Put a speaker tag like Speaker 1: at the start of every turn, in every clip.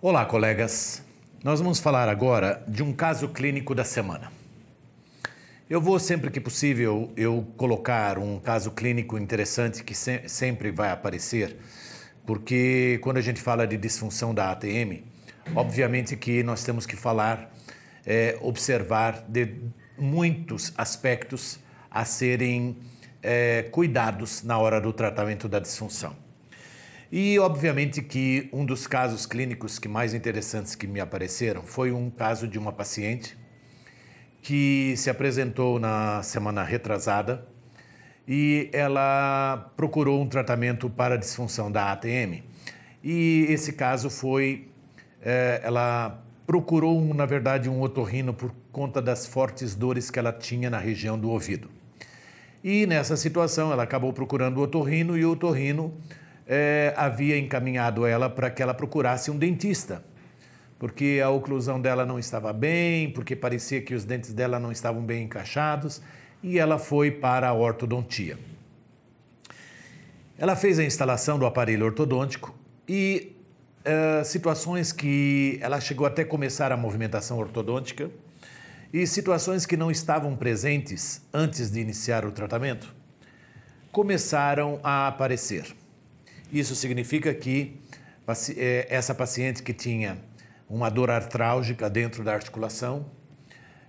Speaker 1: Olá, colegas. Nós vamos falar agora de um caso clínico da semana. Eu vou sempre que possível eu colocar um caso clínico interessante que se sempre vai aparecer, porque quando a gente fala de disfunção da ATM, obviamente que nós temos que falar, é, observar de muitos aspectos a serem é, cuidados na hora do tratamento da disfunção. E, obviamente, que um dos casos clínicos que mais interessantes que me apareceram foi um caso de uma paciente que se apresentou na semana retrasada e ela procurou um tratamento para a disfunção da ATM. E esse caso foi, é, ela procurou, na verdade, um otorrino por conta das fortes dores que ela tinha na região do ouvido. E nessa situação ela acabou procurando o otorrino e o otorrino é, havia encaminhado ela para que ela procurasse um dentista, porque a oclusão dela não estava bem, porque parecia que os dentes dela não estavam bem encaixados, e ela foi para a ortodontia. Ela fez a instalação do aparelho ortodôntico e uh, situações que ela chegou até começar a movimentação ortodôntica e situações que não estavam presentes antes de iniciar o tratamento começaram a aparecer. Isso significa que eh, essa paciente que tinha uma dor artrálgica dentro da articulação,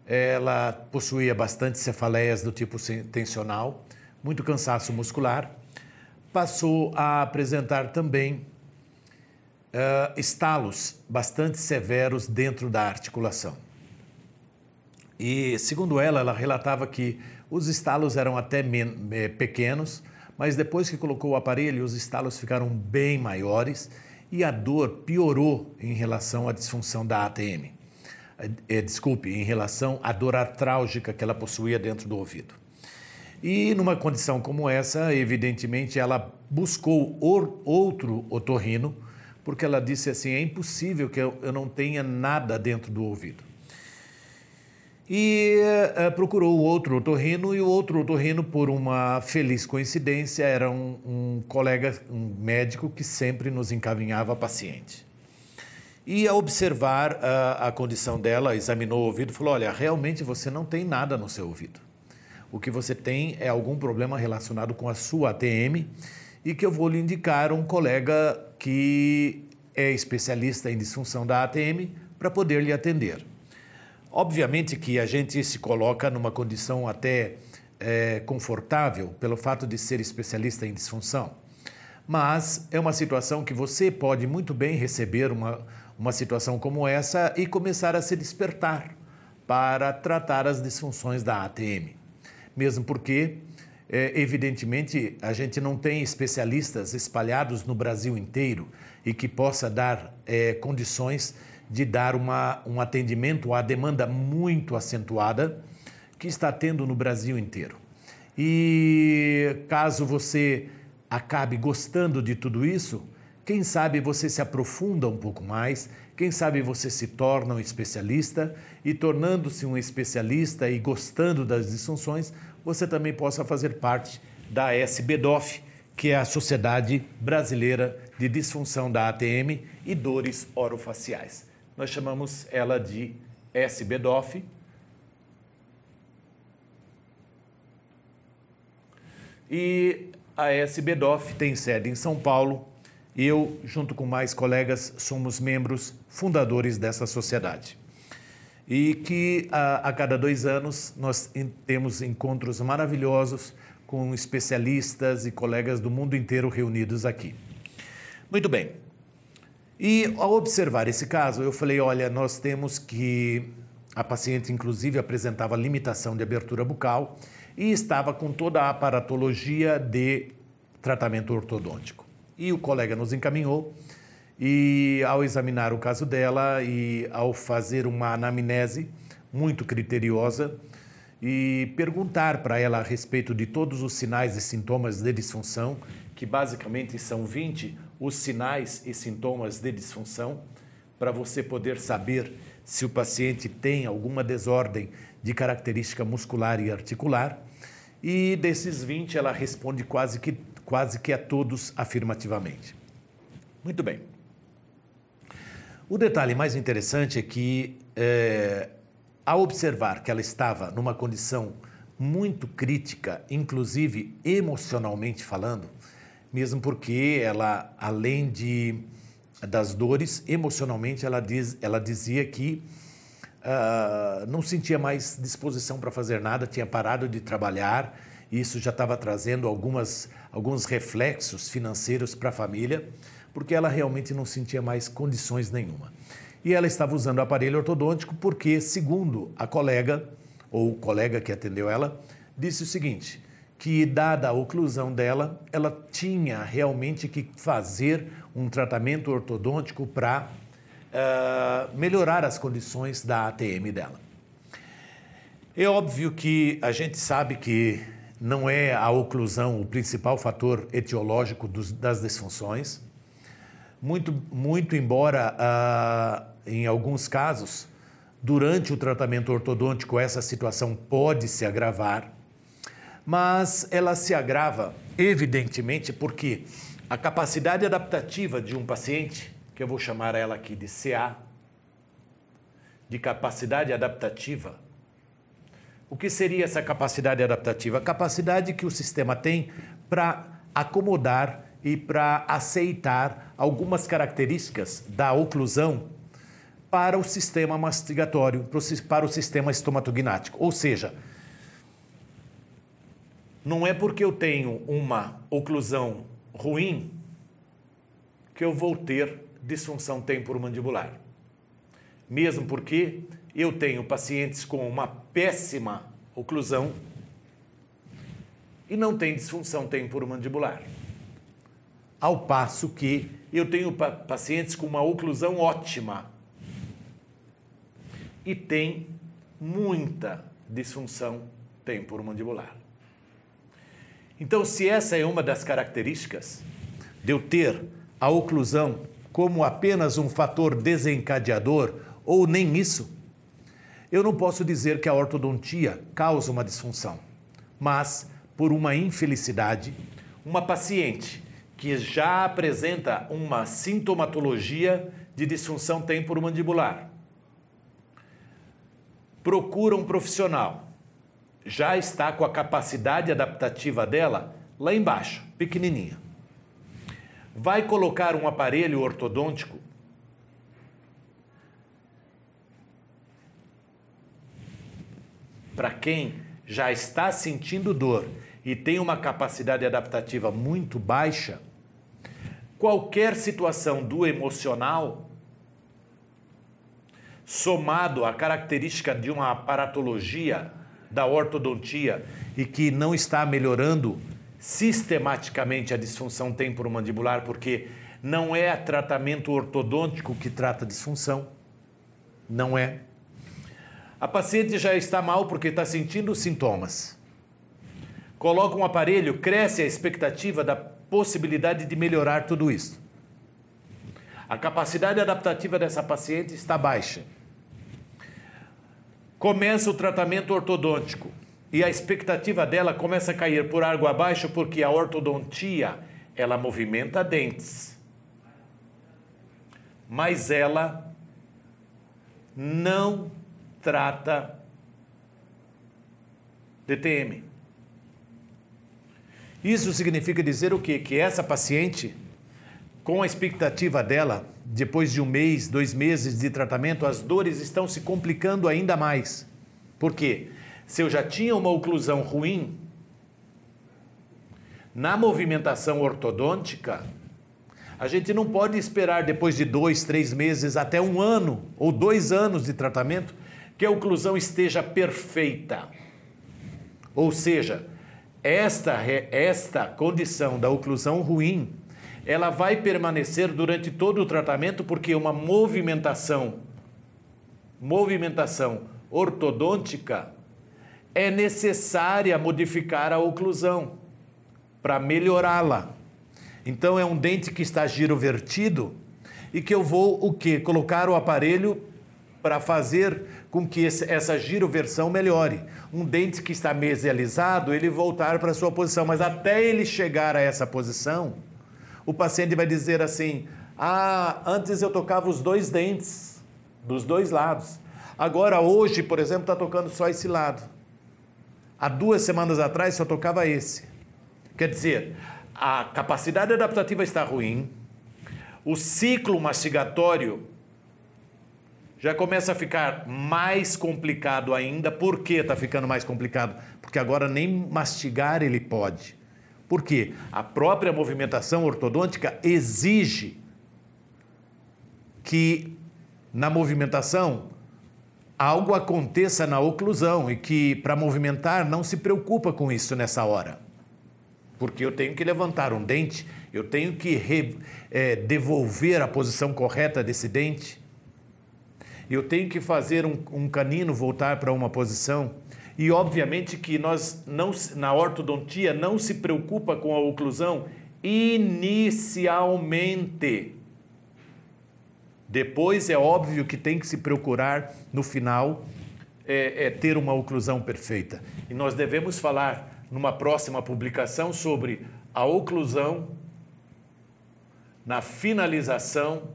Speaker 1: ela possuía bastante cefaleias do tipo tensional, muito cansaço muscular, passou a apresentar também uh, estalos bastante severos dentro da articulação. E, segundo ela, ela relatava que os estalos eram até eh, pequenos, mas depois que colocou o aparelho, os estalos ficaram bem maiores e a dor piorou em relação à disfunção da ATM. É, desculpe, em relação à dor artrálgica que ela possuía dentro do ouvido. E numa condição como essa, evidentemente, ela buscou outro otorrino, porque ela disse assim: é impossível que eu não tenha nada dentro do ouvido e uh, procurou o outro otorrino e o outro otorrino, por uma feliz coincidência, era um, um colega, um médico que sempre nos encaminhava paciente. E ao observar uh, a condição dela, examinou o ouvido e falou: Olha, realmente você não tem nada no seu ouvido. O que você tem é algum problema relacionado com a sua ATM e que eu vou lhe indicar um colega que é especialista em disfunção da ATM para poder lhe atender. Obviamente que a gente se coloca numa condição até é, confortável pelo fato de ser especialista em disfunção, mas é uma situação que você pode muito bem receber uma, uma situação como essa e começar a se despertar para tratar as disfunções da ATM. Mesmo porque, é, evidentemente, a gente não tem especialistas espalhados no Brasil inteiro e que possa dar é, condições de dar uma, um atendimento à demanda muito acentuada que está tendo no Brasil inteiro. E caso você acabe gostando de tudo isso, quem sabe você se aprofunda um pouco mais, quem sabe você se torna um especialista e, tornando-se um especialista e gostando das disfunções, você também possa fazer parte da SBDOF, que é a Sociedade Brasileira de Disfunção da ATM e Dores Orofaciais nós chamamos ela de SBDOF. E a SBDOF tem sede em São Paulo. Eu, junto com mais colegas, somos membros fundadores dessa sociedade. E que a, a cada dois anos nós temos encontros maravilhosos com especialistas e colegas do mundo inteiro reunidos aqui. Muito bem, e ao observar esse caso, eu falei: olha, nós temos que. A paciente, inclusive, apresentava limitação de abertura bucal e estava com toda a aparatologia de tratamento ortodôntico. E o colega nos encaminhou e, ao examinar o caso dela e ao fazer uma anamnese muito criteriosa e perguntar para ela a respeito de todos os sinais e sintomas de disfunção, que basicamente são 20, os sinais e sintomas de disfunção, para você poder saber se o paciente tem alguma desordem de característica muscular e articular. E desses 20, ela responde quase que, quase que a todos afirmativamente. Muito bem. O detalhe mais interessante é que, é, ao observar que ela estava numa condição muito crítica, inclusive emocionalmente falando, mesmo porque ela, além de das dores, emocionalmente ela, diz, ela dizia que uh, não sentia mais disposição para fazer nada, tinha parado de trabalhar, e isso já estava trazendo algumas, alguns reflexos financeiros para a família, porque ela realmente não sentia mais condições nenhuma. E ela estava usando o aparelho ortodôntico porque, segundo a colega, ou o colega que atendeu ela, disse o seguinte: que, dada a oclusão dela, ela tinha realmente que fazer um tratamento ortodôntico para uh, melhorar as condições da ATM dela. É óbvio que a gente sabe que não é a oclusão o principal fator etiológico dos, das disfunções. Muito, muito embora, uh, em alguns casos, durante o tratamento ortodôntico, essa situação pode se agravar, mas ela se agrava, evidentemente, porque a capacidade adaptativa de um paciente que eu vou chamar ela aqui de CA, de capacidade adaptativa. O que seria essa capacidade adaptativa? A capacidade que o sistema tem para acomodar e para aceitar algumas características da oclusão para o sistema mastigatório, para o sistema estomatognático. Ou seja, não é porque eu tenho uma oclusão ruim que eu vou ter disfunção temporomandibular. Mesmo porque eu tenho pacientes com uma péssima oclusão e não tem disfunção temporomandibular. Ao passo que eu tenho pacientes com uma oclusão ótima e tem muita disfunção temporomandibular. Então, se essa é uma das características de eu ter a oclusão como apenas um fator desencadeador ou nem isso, eu não posso dizer que a ortodontia causa uma disfunção. Mas, por uma infelicidade, uma paciente que já apresenta uma sintomatologia de disfunção temporomandibular procura um profissional, já está com a capacidade adaptativa dela lá embaixo, pequenininha. Vai colocar um aparelho ortodôntico. Para quem já está sentindo dor e tem uma capacidade adaptativa muito baixa, qualquer situação do emocional, somado à característica de uma aparatologia da ortodontia e que não está melhorando sistematicamente a disfunção temporomandibular, porque não é tratamento ortodôntico que trata disfunção. Não é. A paciente já está mal porque está sentindo sintomas. Coloca um aparelho, cresce a expectativa da possibilidade de melhorar tudo isso. A capacidade adaptativa dessa paciente está baixa. Começa o tratamento ortodôntico e a expectativa dela começa a cair por água abaixo porque a ortodontia ela movimenta dentes, mas ela não trata DTM. Isso significa dizer o quê? Que essa paciente, com a expectativa dela, depois de um mês, dois meses de tratamento, as dores estão se complicando ainda mais. Por quê? se eu já tinha uma oclusão ruim, na movimentação ortodôntica, a gente não pode esperar depois de dois, três meses, até um ano ou dois anos de tratamento, que a oclusão esteja perfeita. Ou seja, esta, esta condição da oclusão ruim, ela vai permanecer durante todo o tratamento porque uma movimentação, movimentação ortodôntica é necessária modificar a oclusão para melhorá-la. Então é um dente que está girovertido e que eu vou o que colocar o aparelho para fazer com que essa giroversão melhore. Um dente que está mesializado, ele voltar para sua posição, mas até ele chegar a essa posição, o paciente vai dizer assim: Ah, antes eu tocava os dois dentes, dos dois lados. Agora, hoje, por exemplo, está tocando só esse lado. Há duas semanas atrás só tocava esse. Quer dizer, a capacidade adaptativa está ruim, o ciclo mastigatório já começa a ficar mais complicado ainda. Por que está ficando mais complicado? Porque agora nem mastigar ele pode. Por quê? A própria movimentação ortodôntica exige que na movimentação algo aconteça na oclusão e que para movimentar não se preocupa com isso nessa hora. Porque eu tenho que levantar um dente, eu tenho que re, é, devolver a posição correta desse dente, eu tenho que fazer um, um canino voltar para uma posição. E obviamente que nós não, na ortodontia não se preocupa com a oclusão inicialmente. Depois é óbvio que tem que se procurar no final é, é, ter uma oclusão perfeita. E nós devemos falar numa próxima publicação sobre a oclusão na finalização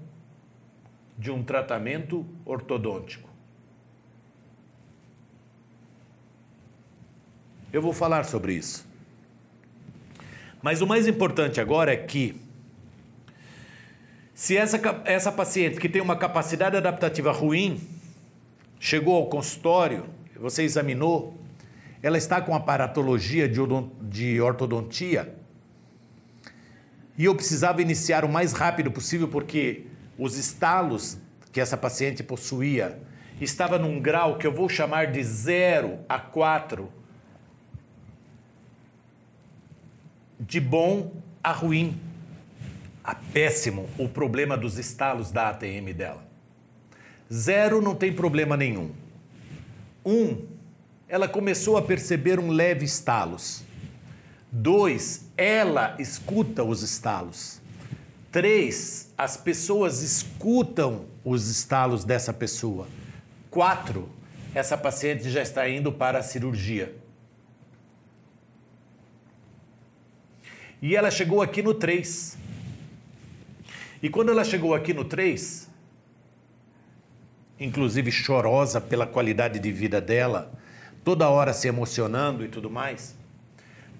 Speaker 1: de um tratamento ortodôntico. Eu vou falar sobre isso. Mas o mais importante agora é que se essa, essa paciente que tem uma capacidade adaptativa ruim chegou ao consultório, você examinou, ela está com aparatologia de, ortodontia e eu precisava iniciar o mais rápido possível porque os estalos que essa paciente possuía estava num grau que eu vou chamar de 0 a 4 de bom a ruim a péssimo o problema dos estalos da ATM dela. Zero não tem problema nenhum. Um, ela começou a perceber um leve estalos. Dois, ela escuta os estalos. Três, as pessoas escutam os estalos dessa pessoa. Quatro, essa paciente já está indo para a cirurgia. E ela chegou aqui no 3. E quando ela chegou aqui no 3, inclusive chorosa pela qualidade de vida dela, toda hora se emocionando e tudo mais,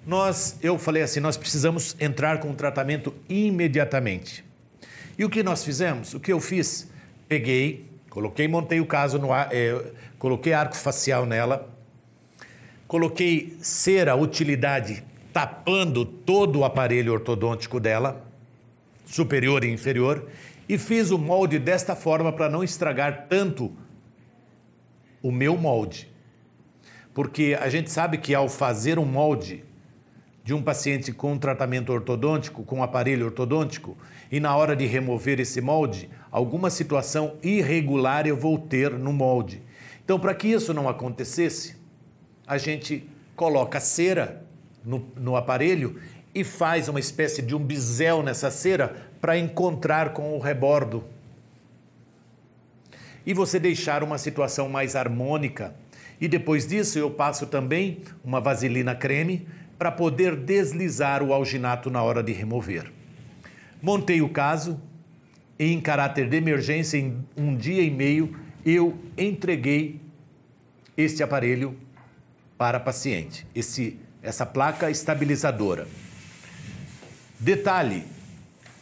Speaker 1: nós, eu falei assim, nós precisamos entrar com o tratamento imediatamente. E o que nós fizemos? O que eu fiz? Peguei, coloquei, montei o caso no ar, é, coloquei arco facial nela, coloquei cera utilidade tapando todo o aparelho ortodôntico dela, superior e inferior, e fiz o molde desta forma para não estragar tanto o meu molde. Porque a gente sabe que ao fazer um molde de um paciente com tratamento ortodôntico, com aparelho ortodôntico, e na hora de remover esse molde, alguma situação irregular eu vou ter no molde. Então, para que isso não acontecesse, a gente coloca cera no, no aparelho e faz uma espécie de um bisel nessa cera para encontrar com o rebordo. E você deixar uma situação mais harmônica. E depois disso eu passo também uma vaselina creme para poder deslizar o alginato na hora de remover. Montei o caso e em caráter de emergência, em um dia e meio, eu entreguei este aparelho para paciente, esse, essa placa estabilizadora. Detalhe: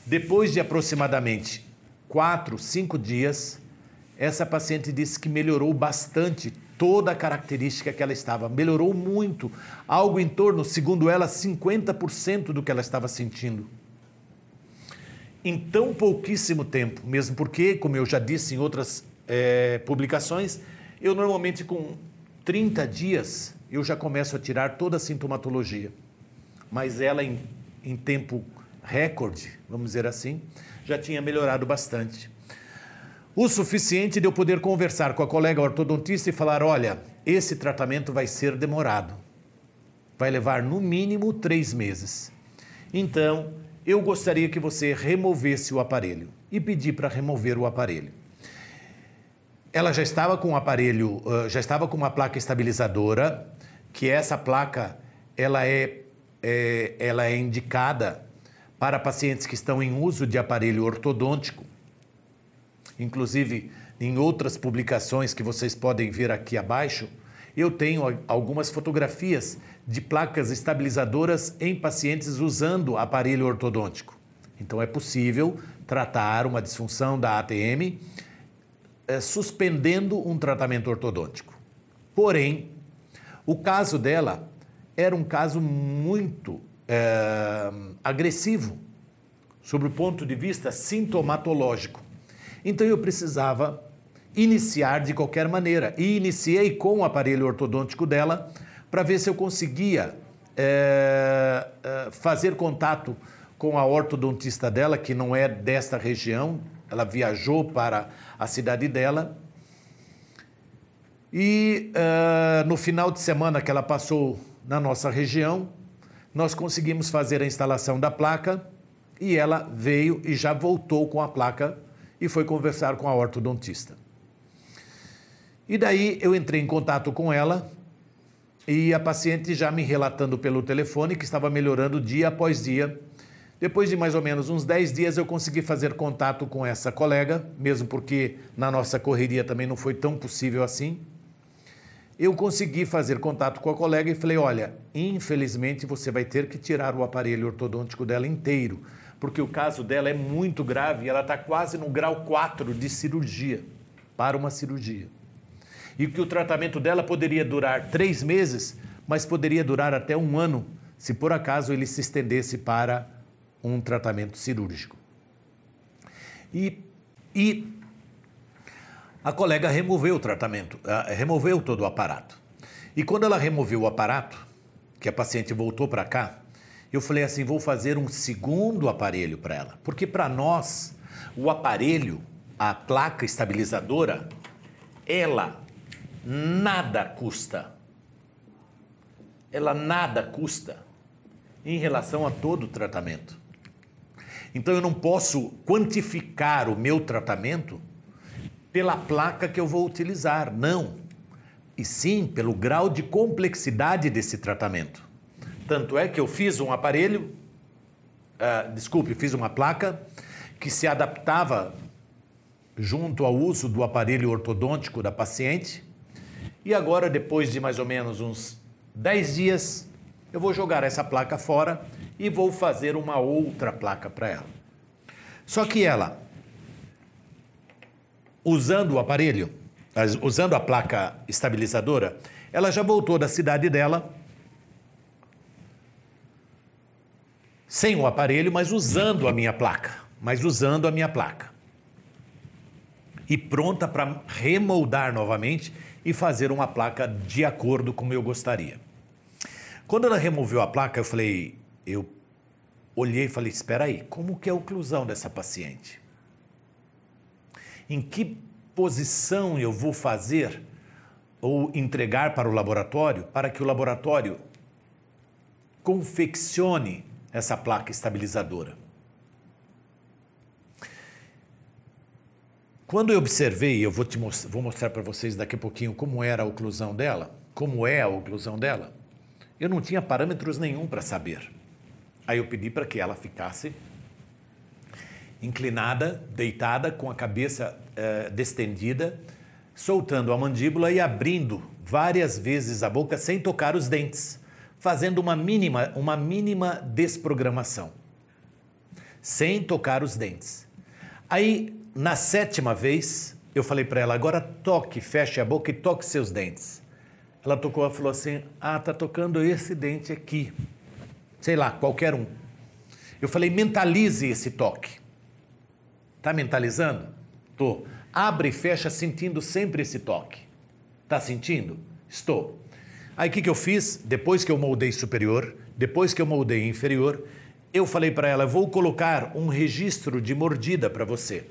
Speaker 1: depois de aproximadamente quatro, cinco dias, essa paciente disse que melhorou bastante toda a característica que ela estava. Melhorou muito, algo em torno, segundo ela, 50% do que ela estava sentindo. Em tão pouquíssimo tempo, mesmo porque, como eu já disse em outras é, publicações, eu normalmente com 30 dias eu já começo a tirar toda a sintomatologia. Mas ela, em em tempo recorde, vamos dizer assim, já tinha melhorado bastante. O suficiente de eu poder conversar com a colega ortodontista e falar: olha, esse tratamento vai ser demorado. Vai levar no mínimo três meses. Então, eu gostaria que você removesse o aparelho e pedi para remover o aparelho. Ela já estava com o aparelho, já estava com uma placa estabilizadora, que essa placa ela é é, ela é indicada para pacientes que estão em uso de aparelho ortodôntico. Inclusive, em outras publicações que vocês podem ver aqui abaixo, eu tenho algumas fotografias de placas estabilizadoras em pacientes usando aparelho ortodôntico. Então é possível tratar uma disfunção da ATM é, suspendendo um tratamento ortodôntico. Porém, o caso dela era um caso muito é, agressivo, sobre o ponto de vista sintomatológico. Então eu precisava iniciar de qualquer maneira. E iniciei com o aparelho ortodôntico dela para ver se eu conseguia é, é, fazer contato com a ortodontista dela, que não é desta região, ela viajou para a cidade dela. E uh, no final de semana que ela passou na nossa região, nós conseguimos fazer a instalação da placa e ela veio e já voltou com a placa e foi conversar com a ortodontista. E daí eu entrei em contato com ela e a paciente já me relatando pelo telefone que estava melhorando dia após dia. Depois de mais ou menos uns 10 dias eu consegui fazer contato com essa colega, mesmo porque na nossa correria também não foi tão possível assim. Eu consegui fazer contato com a colega e falei: olha, infelizmente você vai ter que tirar o aparelho ortodôntico dela inteiro, porque o caso dela é muito grave ela está quase no grau 4 de cirurgia, para uma cirurgia e que o tratamento dela poderia durar três meses, mas poderia durar até um ano, se por acaso ele se estendesse para um tratamento cirúrgico. E, e a colega removeu o tratamento, removeu todo o aparato. E quando ela removeu o aparato, que a paciente voltou para cá, eu falei assim: vou fazer um segundo aparelho para ela. Porque para nós, o aparelho, a placa estabilizadora, ela nada custa. Ela nada custa em relação a todo o tratamento. Então eu não posso quantificar o meu tratamento pela placa que eu vou utilizar, não. E sim pelo grau de complexidade desse tratamento. Tanto é que eu fiz um aparelho, uh, desculpe, fiz uma placa que se adaptava junto ao uso do aparelho ortodôntico da paciente e agora, depois de mais ou menos uns 10 dias, eu vou jogar essa placa fora e vou fazer uma outra placa para ela. Só que ela, usando o aparelho, usando a placa estabilizadora, ela já voltou da cidade dela sem o aparelho, mas usando a minha placa, mas usando a minha placa. E pronta para remoldar novamente e fazer uma placa de acordo com eu gostaria. Quando ela removeu a placa, eu falei, eu olhei e falei, espera aí, como que é a oclusão dessa paciente? Em que posição eu vou fazer ou entregar para o laboratório para que o laboratório confeccione essa placa estabilizadora? Quando eu observei, eu vou, te most vou mostrar para vocês daqui a pouquinho como era a oclusão dela, como é a oclusão dela, eu não tinha parâmetros nenhum para saber. Aí eu pedi para que ela ficasse inclinada, deitada, com a cabeça uh, destendida, soltando a mandíbula e abrindo várias vezes a boca sem tocar os dentes, fazendo uma mínima, uma mínima desprogramação, sem tocar os dentes. Aí na sétima vez, eu falei para ela: agora toque, feche a boca e toque seus dentes. Ela tocou e falou assim: ah, tá tocando esse dente aqui. Sei lá, qualquer um. Eu falei: mentalize esse toque. Tá mentalizando? Tô. Abre e fecha sentindo sempre esse toque. Tá sentindo? Estou. Aí o que, que eu fiz? Depois que eu moldei superior, depois que eu moldei inferior, eu falei para ela: vou colocar um registro de mordida para você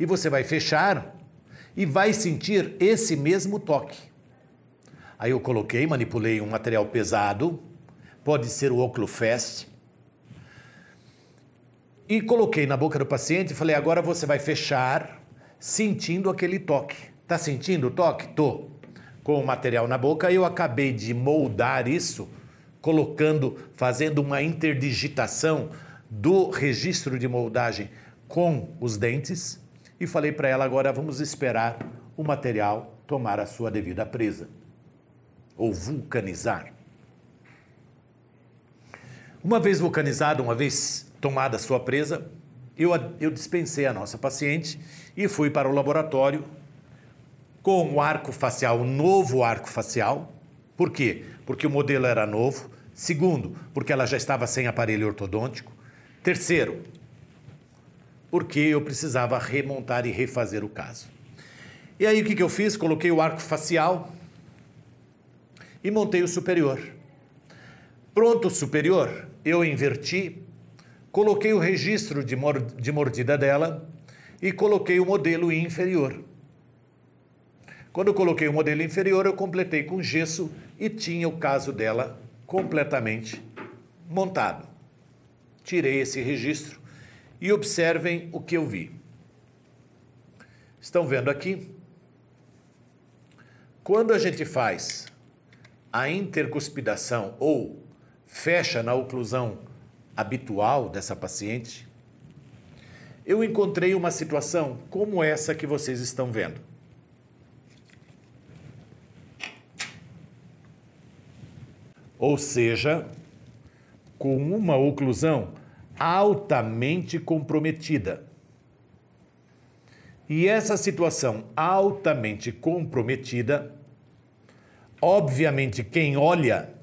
Speaker 1: e você vai fechar e vai sentir esse mesmo toque. Aí eu coloquei, manipulei um material pesado, pode ser o Oclufest, e coloquei na boca do paciente e falei: agora você vai fechar sentindo aquele toque. Tá sentindo o toque? Tô. Com o material na boca, eu acabei de moldar isso colocando, fazendo uma interdigitação do registro de moldagem com os dentes e falei para ela agora vamos esperar o material tomar a sua devida presa ou vulcanizar. Uma vez vulcanizado, uma vez tomada sua presa, eu, eu dispensei a nossa paciente e fui para o laboratório com o arco facial, o novo arco facial. Por quê? Porque o modelo era novo. Segundo, porque ela já estava sem aparelho ortodôntico. Terceiro, porque eu precisava remontar e refazer o caso. E aí o que, que eu fiz? Coloquei o arco facial e montei o superior. Pronto o superior, eu inverti, coloquei o registro de, de mordida dela e coloquei o modelo inferior. Quando eu coloquei o modelo inferior, eu completei com gesso e tinha o caso dela completamente montado. Tirei esse registro e observem o que eu vi. Estão vendo aqui? Quando a gente faz a intercuspidação ou fecha na oclusão habitual dessa paciente, eu encontrei uma situação como essa que vocês estão vendo. Ou seja, com uma oclusão altamente comprometida. E essa situação altamente comprometida, obviamente, quem olha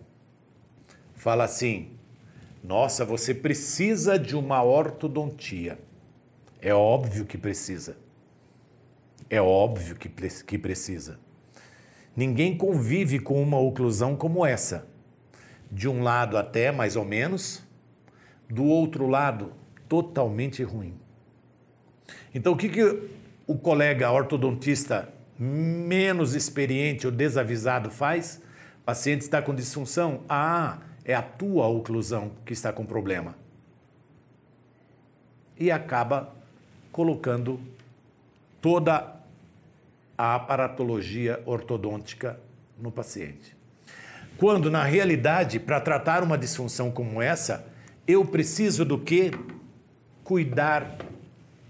Speaker 1: fala assim: nossa, você precisa de uma ortodontia. É óbvio que precisa. É óbvio que, que precisa. Ninguém convive com uma oclusão como essa. De um lado até mais ou menos, do outro lado, totalmente ruim. Então, o que, que o colega ortodontista menos experiente ou desavisado faz? O paciente está com disfunção. Ah, é a tua oclusão que está com problema. E acaba colocando toda a aparatologia ortodôntica no paciente. Quando, na realidade, para tratar uma disfunção como essa, eu preciso do que? Cuidar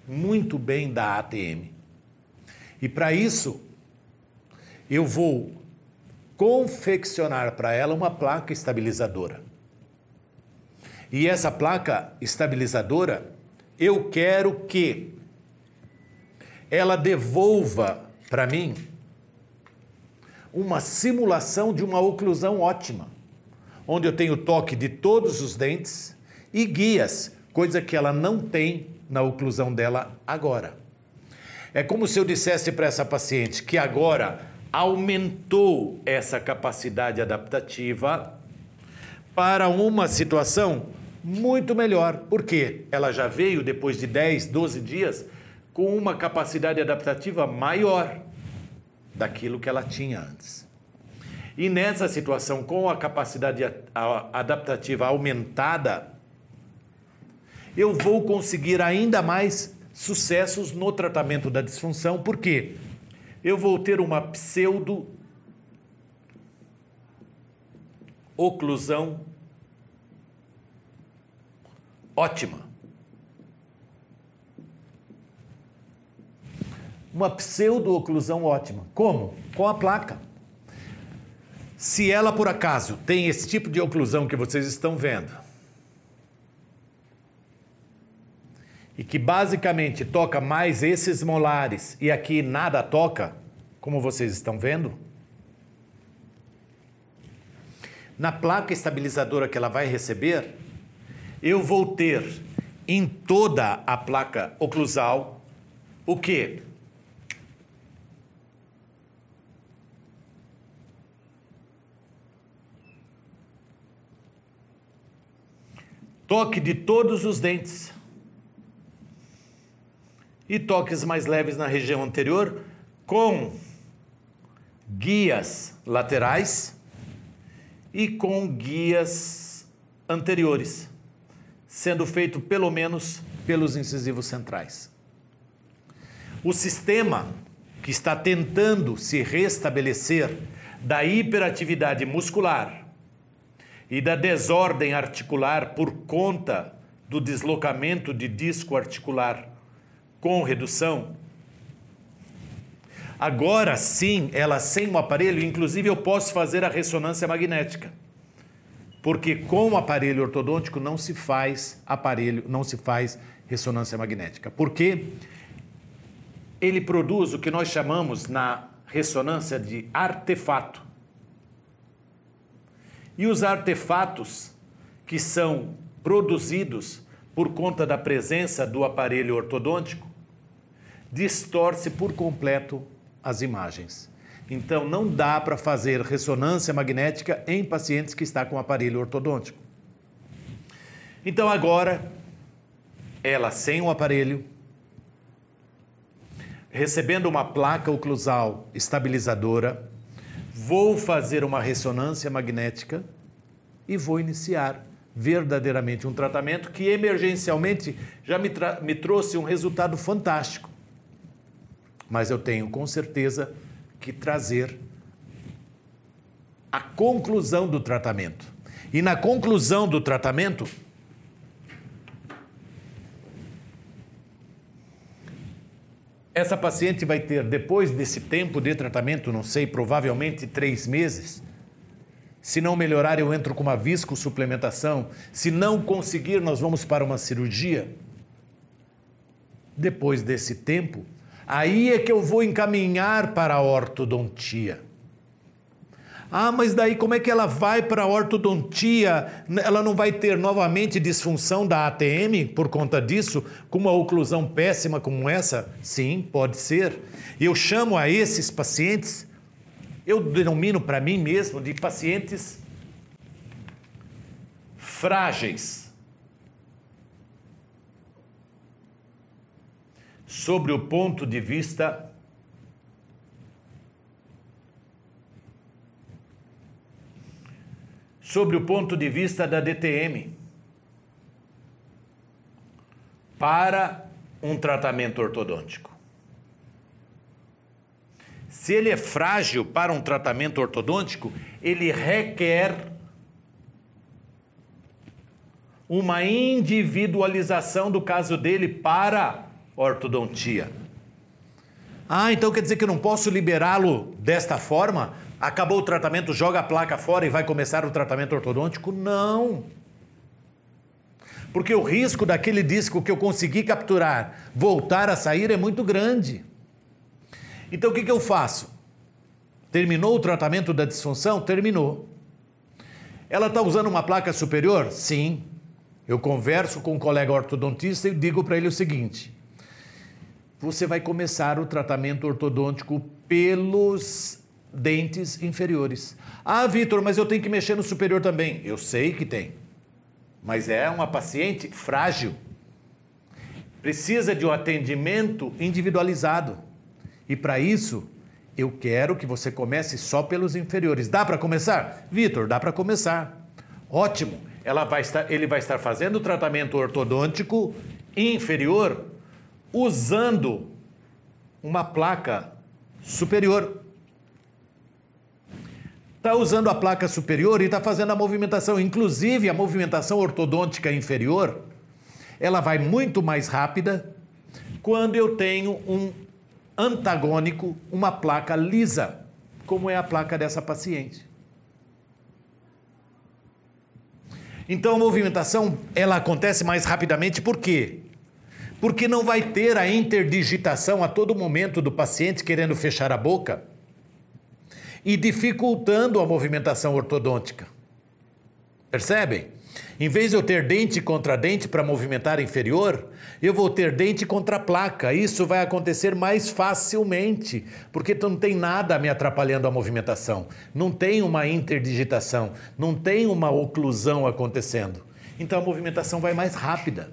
Speaker 1: muito bem da ATM. E para isso, eu vou confeccionar para ela uma placa estabilizadora. E essa placa estabilizadora, eu quero que ela devolva para mim uma simulação de uma oclusão ótima, onde eu tenho toque de todos os dentes e guias, coisa que ela não tem na oclusão dela agora. É como se eu dissesse para essa paciente que agora aumentou essa capacidade adaptativa para uma situação muito melhor, porque ela já veio depois de 10, 12 dias com uma capacidade adaptativa maior daquilo que ela tinha antes. E nessa situação, com a capacidade adaptativa aumentada, eu vou conseguir ainda mais sucessos no tratamento da disfunção, porque eu vou ter uma pseudo oclusão ótima. Uma pseudo-oclusão ótima. Como? Com a placa. Se ela, por acaso, tem esse tipo de oclusão que vocês estão vendo, e que basicamente toca mais esses molares e aqui nada toca, como vocês estão vendo, na placa estabilizadora que ela vai receber, eu vou ter em toda a placa oclusal o que? Toque de todos os dentes e toques mais leves na região anterior, com guias laterais e com guias anteriores, sendo feito pelo menos pelos incisivos centrais. O sistema que está tentando se restabelecer da hiperatividade muscular e da desordem articular por conta do deslocamento de disco articular com redução, agora sim, ela sem o aparelho, inclusive eu posso fazer a ressonância magnética. Porque com o aparelho ortodôntico não se faz aparelho, não se faz ressonância magnética. Porque ele produz o que nós chamamos na ressonância de artefato. E os artefatos que são produzidos por conta da presença do aparelho ortodôntico distorce por completo as imagens. Então não dá para fazer ressonância magnética em pacientes que está com aparelho ortodôntico. Então agora ela sem o aparelho recebendo uma placa oclusal estabilizadora, vou fazer uma ressonância magnética e vou iniciar verdadeiramente um tratamento que emergencialmente já me, me trouxe um resultado fantástico. Mas eu tenho com certeza que trazer a conclusão do tratamento. E na conclusão do tratamento, Essa paciente vai ter, depois desse tempo de tratamento, não sei, provavelmente três meses. Se não melhorar, eu entro com uma visco-suplementação. Se não conseguir, nós vamos para uma cirurgia. Depois desse tempo, aí é que eu vou encaminhar para a ortodontia. Ah, mas daí como é que ela vai para a ortodontia? Ela não vai ter novamente disfunção da ATM por conta disso, com uma oclusão péssima como essa? Sim, pode ser. Eu chamo a esses pacientes, eu denomino para mim mesmo de pacientes frágeis. Sobre o ponto de vista sobre o ponto de vista da DTM para um tratamento ortodôntico. Se ele é frágil para um tratamento ortodôntico, ele requer uma individualização do caso dele para ortodontia. Ah, então quer dizer que eu não posso liberá-lo desta forma? Acabou o tratamento, joga a placa fora e vai começar o tratamento ortodôntico? Não. Porque o risco daquele disco que eu consegui capturar voltar a sair é muito grande. Então o que, que eu faço? Terminou o tratamento da disfunção? Terminou. Ela está usando uma placa superior? Sim. Eu converso com um colega ortodontista e digo para ele o seguinte: você vai começar o tratamento ortodôntico pelos dentes inferiores. Ah, Vitor, mas eu tenho que mexer no superior também. Eu sei que tem, mas é uma paciente frágil. Precisa de um atendimento individualizado. E para isso, eu quero que você comece só pelos inferiores. Dá para começar? Vitor, dá para começar. Ótimo. Ela vai estar, ele vai estar fazendo o tratamento ortodôntico inferior usando uma placa superior está usando a placa superior e está fazendo a movimentação, inclusive a movimentação ortodôntica inferior, ela vai muito mais rápida quando eu tenho um antagônico, uma placa lisa, como é a placa dessa paciente. Então a movimentação ela acontece mais rapidamente por quê? Porque não vai ter a interdigitação a todo momento do paciente querendo fechar a boca e dificultando a movimentação ortodôntica. Percebem? Em vez de eu ter dente contra dente para movimentar inferior, eu vou ter dente contra placa. Isso vai acontecer mais facilmente, porque não tem nada me atrapalhando a movimentação. Não tem uma interdigitação, não tem uma oclusão acontecendo. Então a movimentação vai mais rápida.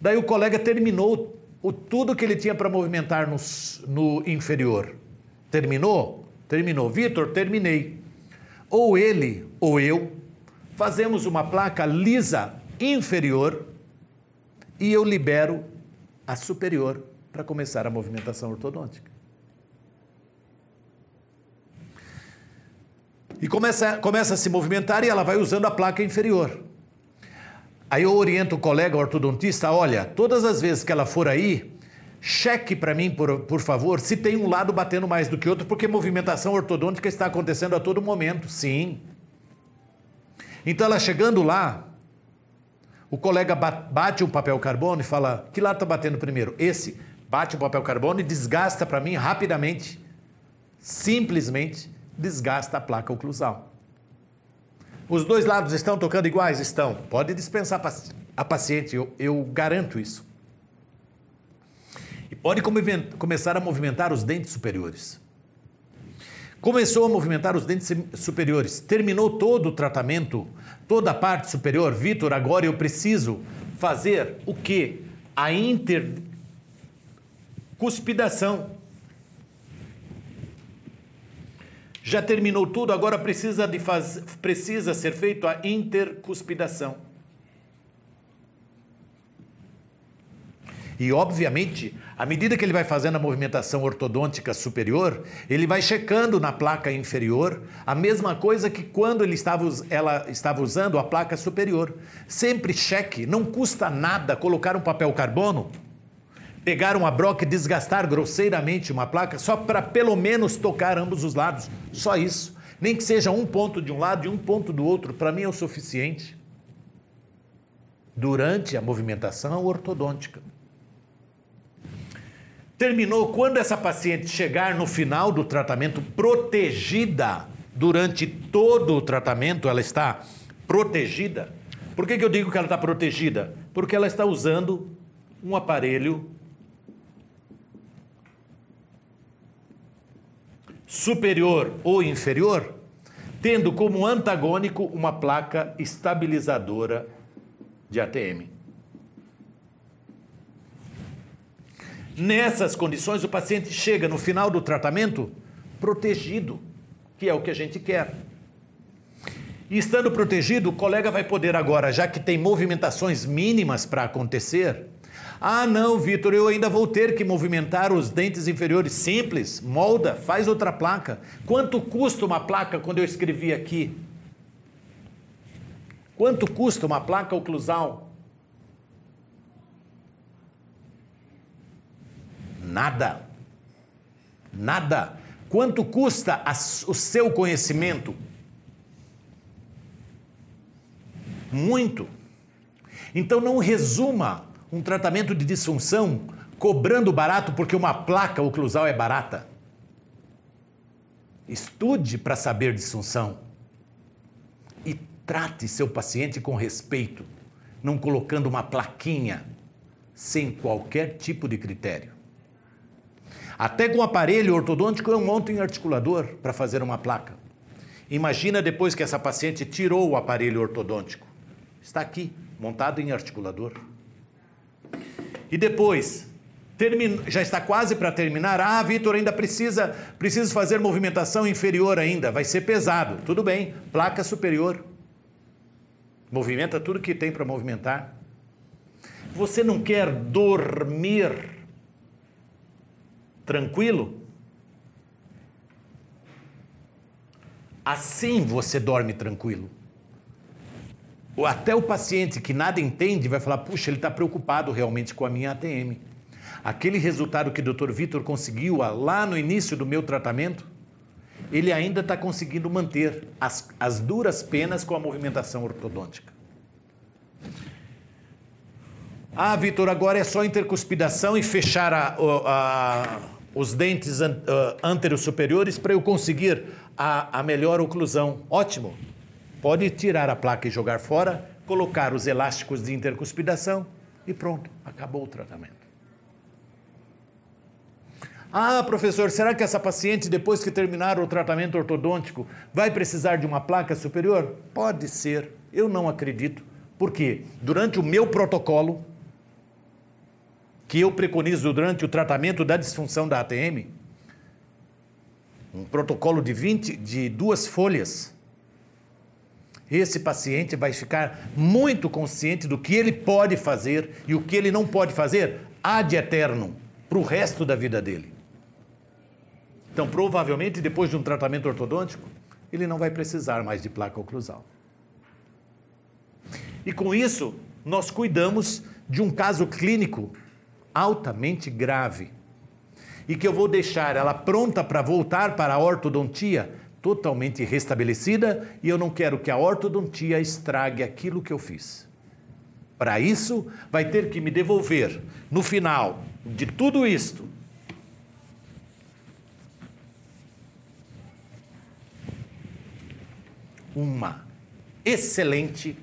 Speaker 1: Daí o colega terminou o, tudo que ele tinha para movimentar no, no inferior. Terminou? Terminou. Vitor, terminei. Ou ele ou eu fazemos uma placa lisa inferior e eu libero a superior para começar a movimentação ortodôntica. E começa, começa a se movimentar e ela vai usando a placa inferior. Aí eu oriento o colega ortodontista, olha, todas as vezes que ela for aí, cheque para mim, por, por favor, se tem um lado batendo mais do que outro, porque movimentação ortodôntica está acontecendo a todo momento. Sim. Então ela chegando lá, o colega bate o papel carbono e fala: que lado está batendo primeiro? Esse. Bate o papel carbono e desgasta para mim rapidamente, simplesmente desgasta a placa oclusal. Os dois lados estão tocando iguais? Estão. Pode dispensar a paciente, eu, eu garanto isso. E pode começar a movimentar os dentes superiores. Começou a movimentar os dentes superiores, terminou todo o tratamento, toda a parte superior. Vitor, agora eu preciso fazer o que? A intercuspidação. Já terminou tudo, agora precisa, de faz... precisa ser feito a intercuspidação. E, obviamente, à medida que ele vai fazendo a movimentação ortodôntica superior, ele vai checando na placa inferior a mesma coisa que quando ele estava, ela estava usando a placa superior. Sempre cheque, não custa nada colocar um papel carbono pegar uma broca e desgastar grosseiramente uma placa só para pelo menos tocar ambos os lados. Só isso. Nem que seja um ponto de um lado e um ponto do outro, para mim é o suficiente. Durante a movimentação ortodôntica. Terminou quando essa paciente chegar no final do tratamento protegida durante todo o tratamento, ela está protegida. Por que, que eu digo que ela está protegida? Porque ela está usando um aparelho superior ou inferior, tendo como antagônico uma placa estabilizadora de ATM. Nessas condições, o paciente chega no final do tratamento protegido, que é o que a gente quer. E estando protegido, o colega vai poder agora, já que tem movimentações mínimas para acontecer, ah, não, Vitor, eu ainda vou ter que movimentar os dentes inferiores. Simples, molda, faz outra placa. Quanto custa uma placa quando eu escrevi aqui? Quanto custa uma placa oclusal? Nada. Nada. Quanto custa a, o seu conhecimento? Muito. Então não resuma um tratamento de disfunção cobrando barato porque uma placa oclusal é barata. Estude para saber disfunção e trate seu paciente com respeito, não colocando uma plaquinha sem qualquer tipo de critério. Até com aparelho ortodôntico eu monto em articulador para fazer uma placa. Imagina depois que essa paciente tirou o aparelho ortodôntico. Está aqui, montado em articulador. E depois, termina, já está quase para terminar. Ah, Vitor, ainda precisa, precisa fazer movimentação inferior ainda. Vai ser pesado. Tudo bem, placa superior. Movimenta tudo que tem para movimentar. Você não quer dormir tranquilo? Assim você dorme tranquilo até o paciente que nada entende vai falar: puxa, ele está preocupado realmente com a minha ATM. Aquele resultado que o Dr. Vitor conseguiu lá no início do meu tratamento, ele ainda está conseguindo manter as, as duras penas com a movimentação ortodôntica. Ah, Vitor, agora é só intercuspidação e fechar a, a, os dentes an, uh, superiores para eu conseguir a, a melhor oclusão. Ótimo. Pode tirar a placa e jogar fora, colocar os elásticos de intercuspidação e pronto, acabou o tratamento. Ah, professor, será que essa paciente, depois que terminar o tratamento ortodôntico, vai precisar de uma placa superior? Pode ser, eu não acredito. Porque durante o meu protocolo, que eu preconizo durante o tratamento da disfunção da ATM, um protocolo de 20, de duas folhas, esse paciente vai ficar muito consciente do que ele pode fazer e o que ele não pode fazer ad eterno, para o resto da vida dele. Então, provavelmente, depois de um tratamento ortodôntico, ele não vai precisar mais de placa oclusal. E com isso, nós cuidamos de um caso clínico altamente grave e que eu vou deixar ela pronta para voltar para a ortodontia totalmente restabelecida e eu não quero que a ortodontia estrague aquilo que eu fiz. Para isso, vai ter que me devolver, no final de tudo isto, uma excelente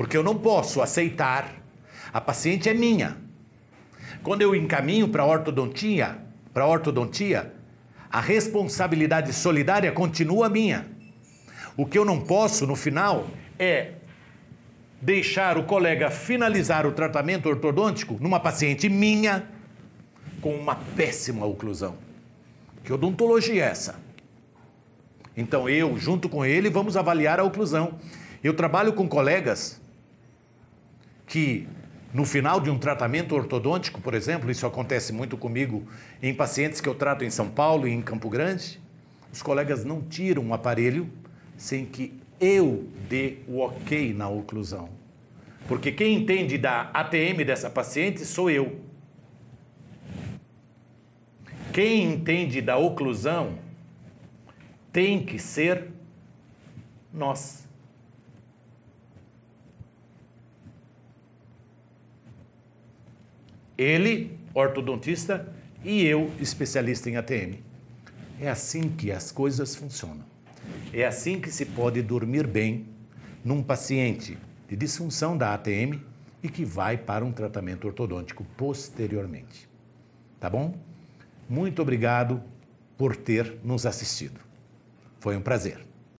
Speaker 1: Porque eu não posso aceitar. A paciente é minha. Quando eu encaminho para a ortodontia, para ortodontia, a responsabilidade solidária continua minha. O que eu não posso no final é deixar o colega finalizar o tratamento ortodôntico numa paciente minha com uma péssima oclusão. Que odontologia é essa? Então eu, junto com ele, vamos avaliar a oclusão. Eu trabalho com colegas que no final de um tratamento ortodôntico, por exemplo, isso acontece muito comigo em pacientes que eu trato em São Paulo e em Campo Grande, os colegas não tiram o aparelho sem que eu dê o ok na oclusão. Porque quem entende da ATM dessa paciente sou eu. Quem entende da oclusão tem que ser nós. Ele, ortodontista, e eu, especialista em ATM. É assim que as coisas funcionam. É assim que se pode dormir bem num paciente de disfunção da ATM e que vai para um tratamento ortodôntico posteriormente. Tá bom? Muito obrigado por ter nos assistido. Foi um prazer.